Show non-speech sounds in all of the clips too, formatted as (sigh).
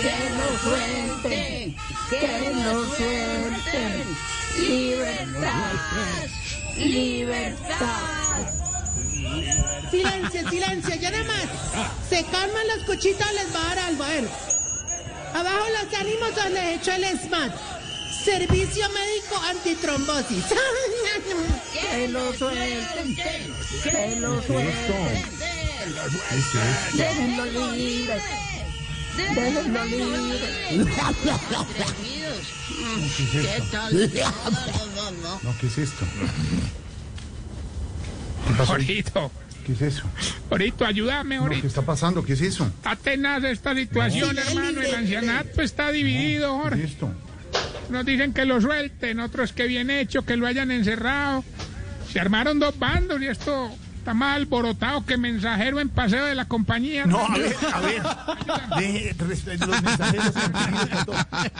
que lo suelten, que lo suelten. Libertad, libertad. Silencio, silencio, ya nada más. Se calman los cuchitos, les va a dar algo. A ver. Abajo los ánimos donde he hecho el SMAT. Servicio médico antitrombosis. (laughs) Que lo suelten, que lo suelten. Déjenlo libre. Déjenlo libre. ¿Qué tal? No, ¿qué es esto? Jorito, ¿Qué es eso? Jorito, ayúdame, No, ¿Qué está pasando? ¿Qué es eso? Está tenaz esta situación, No. hermano. El ancianato está dividido, ¿Qué Jorge. es esto? Unos dicen que lo suelten, otros que bien hecho, que lo hayan encerrado. Se armaron dos bandos y esto está más alborotado que mensajero en paseo de la compañía. No, a ver, a ver. Los mensajeros.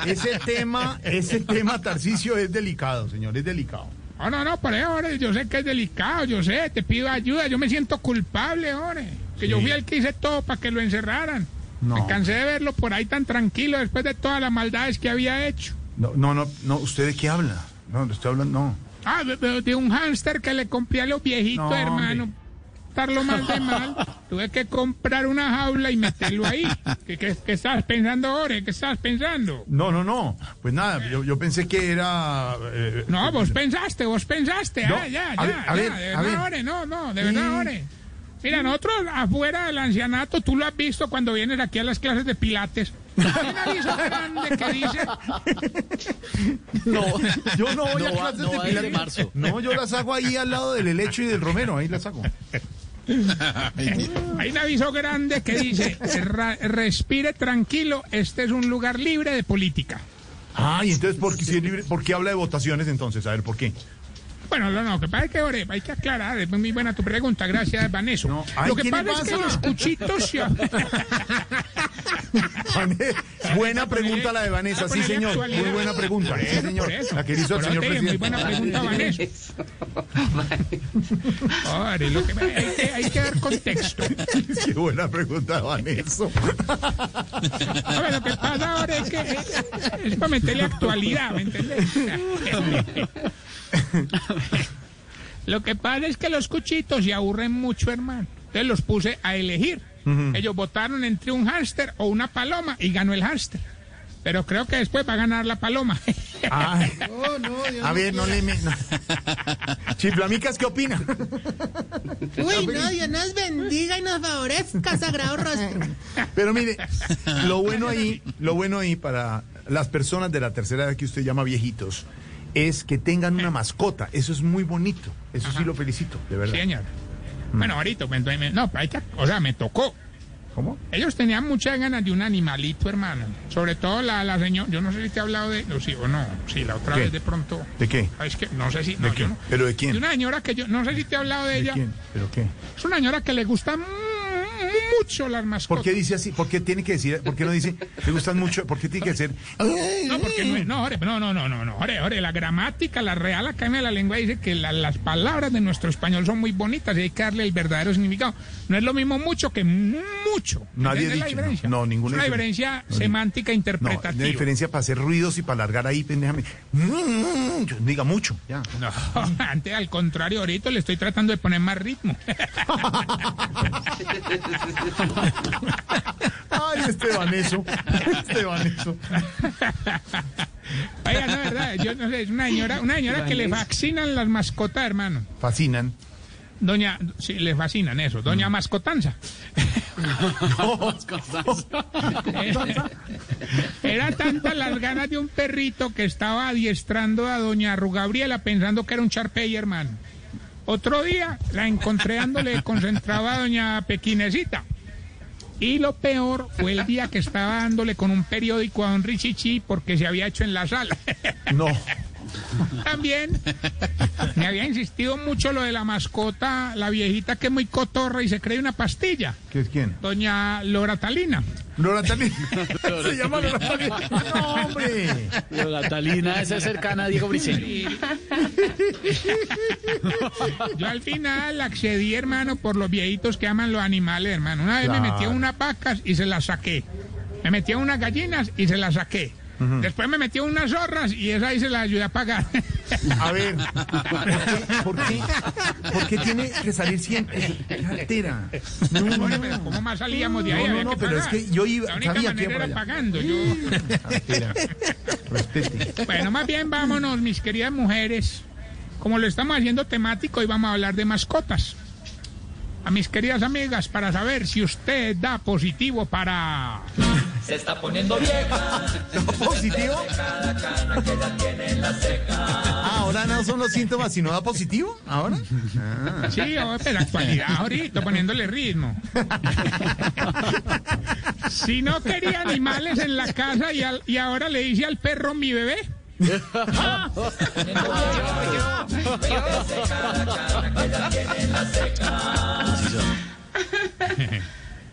Ese tema, ese tema, Tarcicio, es delicado, señor, es delicado. No, no, no, por eso, Jorge, yo sé que es delicado, yo sé, te pido ayuda, yo me siento culpable, Jorge. Que yo fui el que hice todo para que lo encerraran. No. Me cansé de verlo por ahí tan tranquilo después de todas las maldades que había hecho. No, no, no, no, ¿usted de qué habla? No, estoy hablando, no. Ah, de, de- de un hámster que le compré a los viejitos, No, hermano. Estarlo mal de mal. Tuve que comprar una jaula y meterlo ahí. ¿Qué, qué, qué estabas pensando, Ore? ¿Qué estabas pensando? No, no, no. Pues nada, yo, yo pensé que era. eh, No, vos pensaste, vos pensaste. No, ah, ya, a ya, ver, a ya, ver, de a verdad, ver. Ore, no, no, de verdad. Ore. Mira, nosotros afuera del ancianato, tú lo has visto cuando vienes aquí a las clases de pilates. Hay un aviso grande que dice (laughs) No, yo no voy No a va- clases no de pilates. marzo. No, yo las hago ahí al lado del helecho y del romero, ahí las hago. Hay un aviso grande que dice, "Ra- respire tranquilo, este es un lugar libre de política. Ah, y entonces, ¿por qué, si es libre- ¿por qué habla de votaciones entonces? A ver, ¿por qué? Bueno, no, no, que pasa es que Ore, hay que aclarar, es muy buena tu pregunta, gracias, Vanessa. No, ay, Lo que ¿qué le pasa es que los cuchitos (laughs) buena pregunta la de Vanessa, sí señor, muy buena pregunta, sí señor, la que hizo el señor te dije, Muy presidente. buena pregunta, (laughs) Vanessa. Ore, lo que hay, que, hay que dar contexto. (laughs) Qué buena pregunta, Vanessa. A ver, lo que pasa ahora es que es, es para meterle actualidad, ¿me entiendes? Lo que pasa es que los cuchitos se aburren mucho, hermano. Entonces los puse a elegir. Ellos votaron entre un hámster o una paloma y ganó el hámster. Pero creo que después va a ganar la paloma. (laughs) Ay, Oh, no, Dios a no ver, no le... Me, no. Chiflamicas, ¿qué opina? Uy, no, Dios nos bendiga y nos favorezca, sagrado rostro. Pero mire, lo bueno ahí, lo bueno ahí para las personas de la tercera edad que usted llama viejitos, es que tengan una mascota. Eso es muy bonito. Eso sí lo felicito, de verdad. Sí, señor. Bueno, ahorita, me- me- no, que- o sea, me tocó. ¿Cómo? Ellos tenían muchas ganas de un animalito, hermano. Sobre todo la, la señora, yo no sé si te he hablado de, o sí o no, sí, la otra ¿Qué? vez de pronto. ¿De qué? Ah, Es que no sé si, ¿De no, quién? no. ¿Pero de De quién? una señora que yo, no sé si te he hablado de, ¿De ella. quién? ¿Pero qué? Es una señora que le gusta mm, mucho las ¿Por mascotas. qué dice así? ¿Por qué tiene que decir? ¿Por qué no dice? ¿Le gustan mucho? ¿Por qué tiene que ser? No, porque no, no, ore, no, no, no, no, no, ore, ore, la gramática, la Real Academia de la Lengua dice que la- las palabras de nuestro español son muy bonitas y hay que darle el verdadero significado. No es lo mismo mucho que mucho. Nadie ha ¿Entiendes la dicho, diferencia? no, no, ninguna Es una diferencia. No, semántica No, interpretativa. la diferencia para hacer ruidos y para alargar ahí, pendejame. Mm, Diga mucho, ya. No, (laughs) antes al contrario, ahorita le estoy tratando de poner más ritmo. (laughs) Ay, este Vaneso. Este Vaneso. Oiga, no, verdad, yo no sé, es una señora, una señora que le fascinan las mascotas, hermano. Fascinan. Doña, sí, le fascinan eso, doña (laughs) Mascotanza. Era tantas las ganas de un perrito que estaba adiestrando a doña Rugabriela pensando que era un charpey, hermano. Otro día la encontré dándole concentraba a doña Pequinesita. Y lo peor fue el día que estaba dándole con un periódico a don Richichi porque se había hecho en la sala. (laughs) No. También me había insistido mucho lo de la mascota, la viejita que es muy cotorra y se cree una pastilla, ¿Qué es quién? doña Loratalina. Lora Talina. (laughs) Se llama Lora Talina. No, hombre. La Talina esa es cercana a Diego Briceño. Yo al final accedí, hermano, por los viejitos que aman los animales, hermano. Una vez me metí a unas vacas y se las saqué. Me metí a unas gallinas y se las saqué. Después me metí a unas zorras y esa ahí se las ayudé a pagar. A ver, ¿por qué, por qué tiene que salir siempre? ¡Qué altera! No, no, Bueno, no. pero ¿cómo más salíamos de ahí? No, no, no, pero es que yo iba- La única sabía que manera iba era pagando. Yo... Altera. Respete. Bueno, más bien vámonos, mis queridas mujeres. Como lo estamos haciendo temático, hoy vamos a hablar de mascotas. A mis queridas amigas, para saber si usted da positivo para... (laughs) ¿No positivo? Ah, ahora no son los síntomas, sino da positivo. ¿Ahora? Ah. Sí, pero actualidad ahorita, poniéndole ritmo. Si no quería animales en la casa y, al- y ahora le dice al perro mi bebé. (laughs)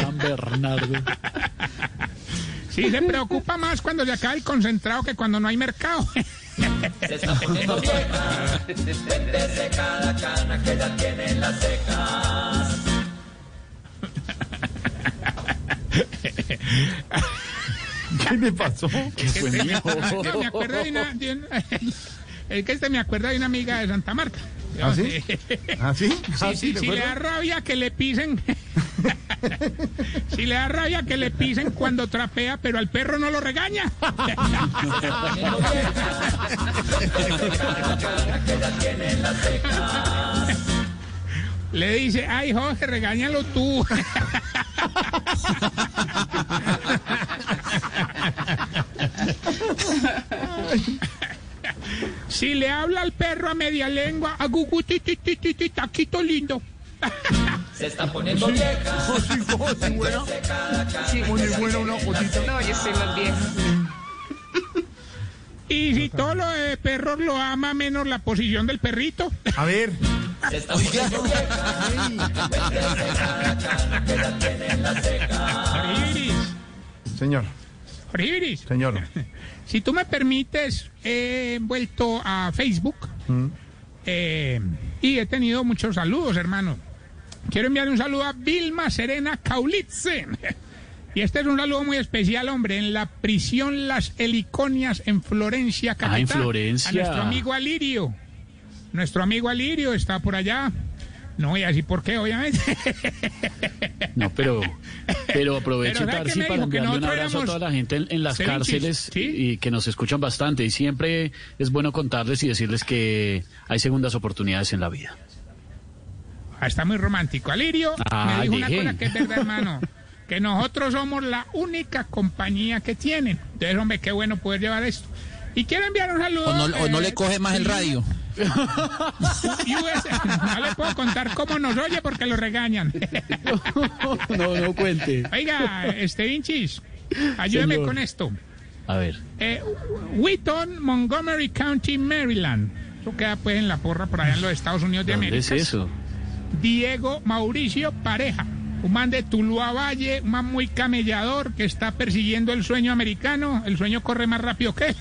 San Bernardo. Si se preocupa más cuando se acaba el concentrado que cuando no hay mercado. (laughs) ¿Qué me pasó? Fue mi hijo. No, me acuerdo de una, de una- (laughs) es que este me acuerda de una amiga de Santa Marta. ¿Ah, sí? (laughs) ¿Ah, sí? Sí, ¿Ah, sí, ¿de si le da rabia que le pisen. (laughs) si le da rabia que le pisen cuando trapea, pero al perro no lo regaña. (laughs) le dice, ay, Jorge, regáñalo tú. Si le habla al perro a media lengua, a gugu, ti, ti, ti, ti, ti, taquito lindo. (laughs) Sí, oh, sí, buena. Muy buena una fotito. No, yo soy más vieja. (laughs) Y si todo lo de perros lo ama menos la posición del perrito. A ver. Oribiris, Señor, Oribiris, señor. (laughs) si tú me permites, he vuelto a Facebook eh, y he tenido muchos saludos, hermano. Quiero enviar un saludo a Vilma Serena Kaulitze. (laughs) Y este es un saludo muy especial, hombre, en la prisión Las Heliconias en Florencia, Caquetá. Ah, en Florencia. A nuestro amigo Alirio. Nuestro amigo Alirio está por allá. No voy a decir por qué, obviamente. No, pero, pero aprovecho, Pero ¿sabe qué Tarsi, para enviarle un abrazo a toda la gente en, en las ceviches, cárceles ¿sí? y que nos escuchan bastante. Y siempre es bueno contarles y decirles que hay segundas oportunidades en la vida. Ah, Está muy romántico. Alirio Ah, me dijo una cosa que es verdad, hermano. Que nosotros somos la única compañía que tienen. Entonces, hombre, qué bueno poder llevar esto. Y quiero enviar un saludo. O no, o no eh, le coge más el radio. (laughs) US. No le puedo contar cómo nos oye porque lo regañan. (laughs) No, no cuente. Oiga, este Vinchis, ayúdeme Señor. con esto. A ver. Eh, Wheaton, Montgomery County, Maryland. Eso queda pues en la porra por allá en los Estados Unidos de ¿Dónde América. es eso? Diego Mauricio Pareja, un man de Tuluá Valle, un man muy camellador que está persiguiendo el sueño americano. El sueño corre más rápido que.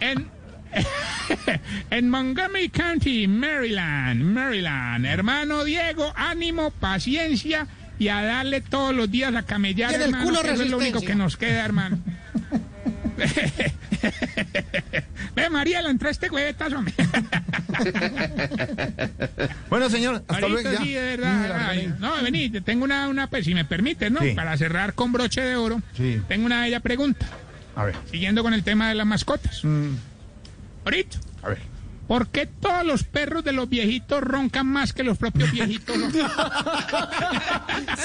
En, (laughs) en Montgomery County, Maryland, Maryland. Hermano Diego, ánimo, paciencia y a darle todos los días a camellar, hermano. eso es lo único que nos queda, hermano. (laughs) Ve, María, la entraste huevetas, (laughs) hombre. Bueno, señor, hasta Marito, luego. sí, de verdad. Mira, Ay, ven. no, vení, te tengo una, una, pues si me permites, ¿no? Sí. Para cerrar con broche de oro, Sí. tengo una bella pregunta, A ver. siguiendo con el tema de las mascotas. Mm, Ahorita, a ver. ¿Por qué todos los perros de los viejitos roncan más que los propios viejitos? (laughs)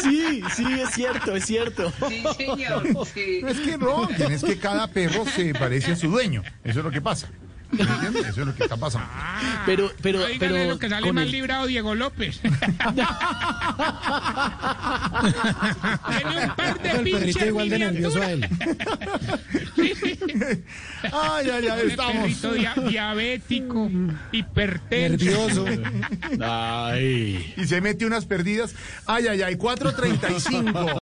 Sí, sí, es cierto, es cierto. Sí, señor. Sí. No es que ronquen, es que cada perro se parece a su dueño. Eso es lo que pasa. ¿Me entiende? Eso es lo que está pasando. Pero, pero, No dígale pero lo que sale más el- librado Diego López. (laughs) Tiene un par de El perrito igual de nervioso a él. Ay, ay, ay, El estamos. perrito dia- diabético, hipertenso. Nervioso. Ay. Y se mete unas perdidas. Ay, ay, ay, 4.35.